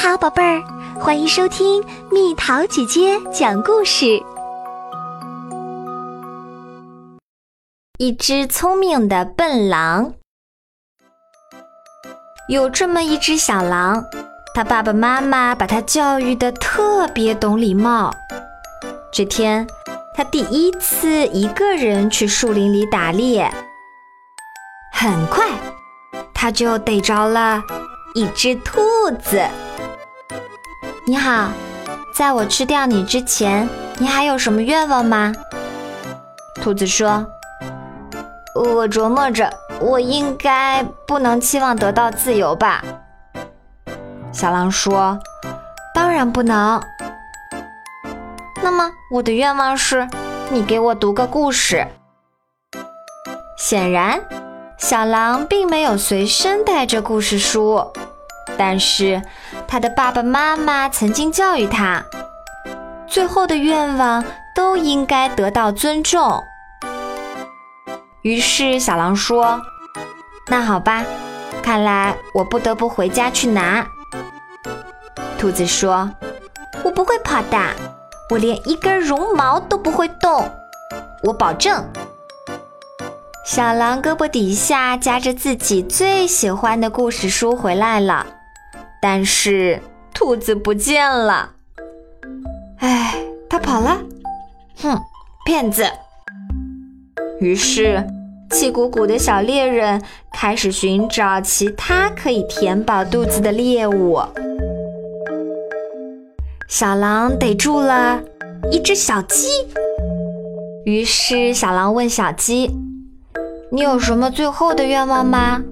好，宝贝儿，欢迎收听蜜桃姐姐讲故事。一只聪明的笨狼，有这么一只小狼，他爸爸妈妈把他教育的特别懂礼貌。这天，他第一次一个人去树林里打猎，很快他就逮着了一只兔子。你好，在我吃掉你之前，你还有什么愿望吗？兔子说：“我琢磨着，我应该不能期望得到自由吧。”小狼说：“当然不能。那么我的愿望是，你给我读个故事。”显然，小狼并没有随身带着故事书。但是，他的爸爸妈妈曾经教育他，最后的愿望都应该得到尊重。于是，小狼说：“那好吧，看来我不得不回家去拿。”兔子说：“我不会跑的，我连一根绒毛都不会动，我保证。”小狼胳膊底下夹着自己最喜欢的故事书回来了。但是兔子不见了，哎，它跑了，哼，骗子！于是，气鼓鼓的小猎人开始寻找其他可以填饱肚子的猎物。小狼逮住了一只小鸡，于是小狼问小鸡：“你有什么最后的愿望吗？”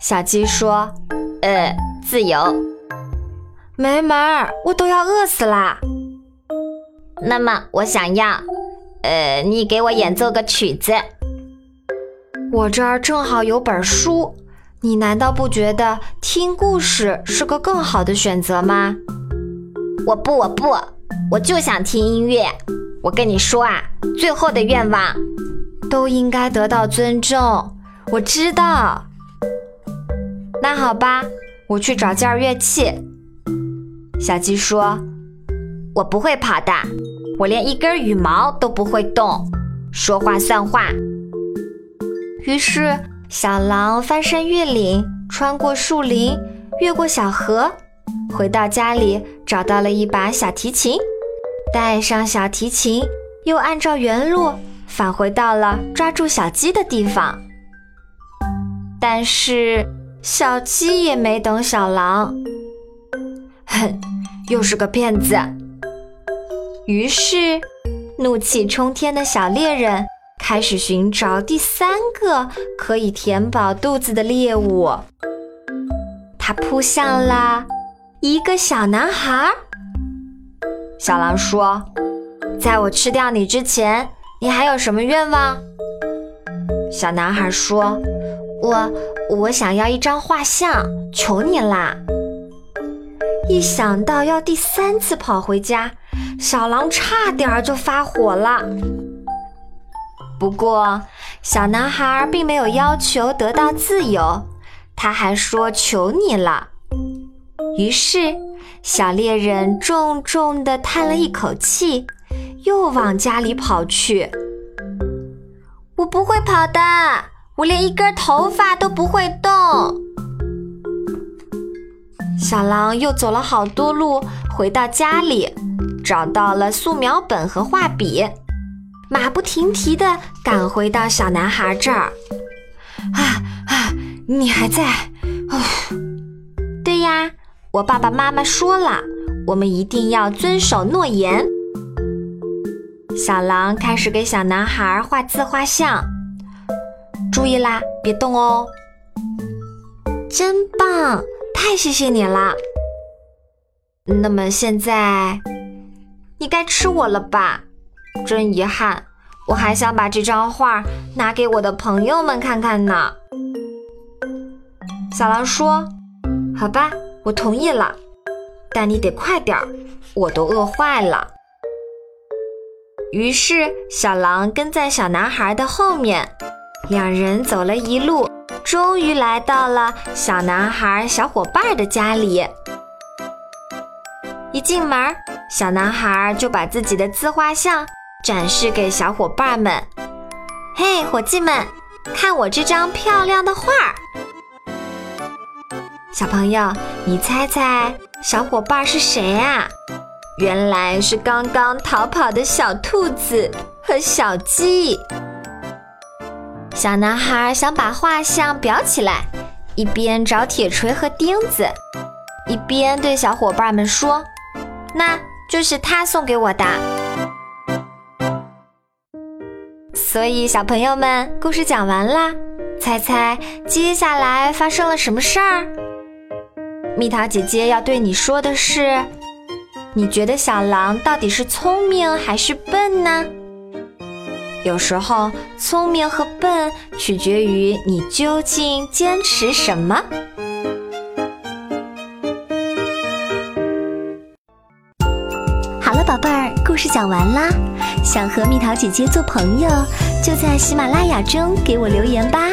小鸡说。呃，自由，没门儿，我都要饿死啦。那么我想要，呃，你给我演奏个曲子。我这儿正好有本书，你难道不觉得听故事是个更好的选择吗？我不，我不，我就想听音乐。我跟你说啊，最后的愿望都应该得到尊重。我知道。那好吧，我去找件乐器。小鸡说：“我不会跑的，我连一根羽毛都不会动，说话算话。”于是，小狼翻山越岭，穿过树林，越过小河，回到家里，找到了一把小提琴，带上小提琴，又按照原路返回到了抓住小鸡的地方。但是。小鸡也没等小狼，哼，又是个骗子。于是，怒气冲天的小猎人开始寻找第三个可以填饱肚子的猎物。他扑向了一个小男孩。小狼说：“在我吃掉你之前，你还有什么愿望？”小男孩说：“我。”我想要一张画像，求你啦！一想到要第三次跑回家，小狼差点就发火了。不过，小男孩并没有要求得到自由，他还说求你了。于是，小猎人重重地叹了一口气，又往家里跑去。我不会跑的。我连一根头发都不会动。小狼又走了好多路，回到家里，找到了素描本和画笔，马不停蹄地赶回到小男孩这儿。啊啊，你还在？哦，对呀，我爸爸妈妈说了，我们一定要遵守诺言。小狼开始给小男孩画自画像。注意啦，别动哦！真棒，太谢谢你了。那么现在，你该吃我了吧？真遗憾，我还想把这张画拿给我的朋友们看看呢。小狼说：“好吧，我同意了，但你得快点儿，我都饿坏了。”于是，小狼跟在小男孩的后面。两人走了一路，终于来到了小男孩小伙伴的家里。一进门，小男孩就把自己的自画像展示给小伙伴们。嘿，伙计们，看我这张漂亮的画儿！小朋友，你猜猜小伙伴是谁啊？原来是刚刚逃跑的小兔子和小鸡。小男孩想把画像裱起来，一边找铁锤和钉子，一边对小伙伴们说：“那就是他送给我的。”所以，小朋友们，故事讲完啦。猜猜接下来发生了什么事儿？蜜桃姐姐要对你说的是：你觉得小狼到底是聪明还是笨呢？有时候，聪明和笨取决于你究竟坚持什么。好了，宝贝儿，故事讲完啦。想和蜜桃姐姐做朋友，就在喜马拉雅中给我留言吧。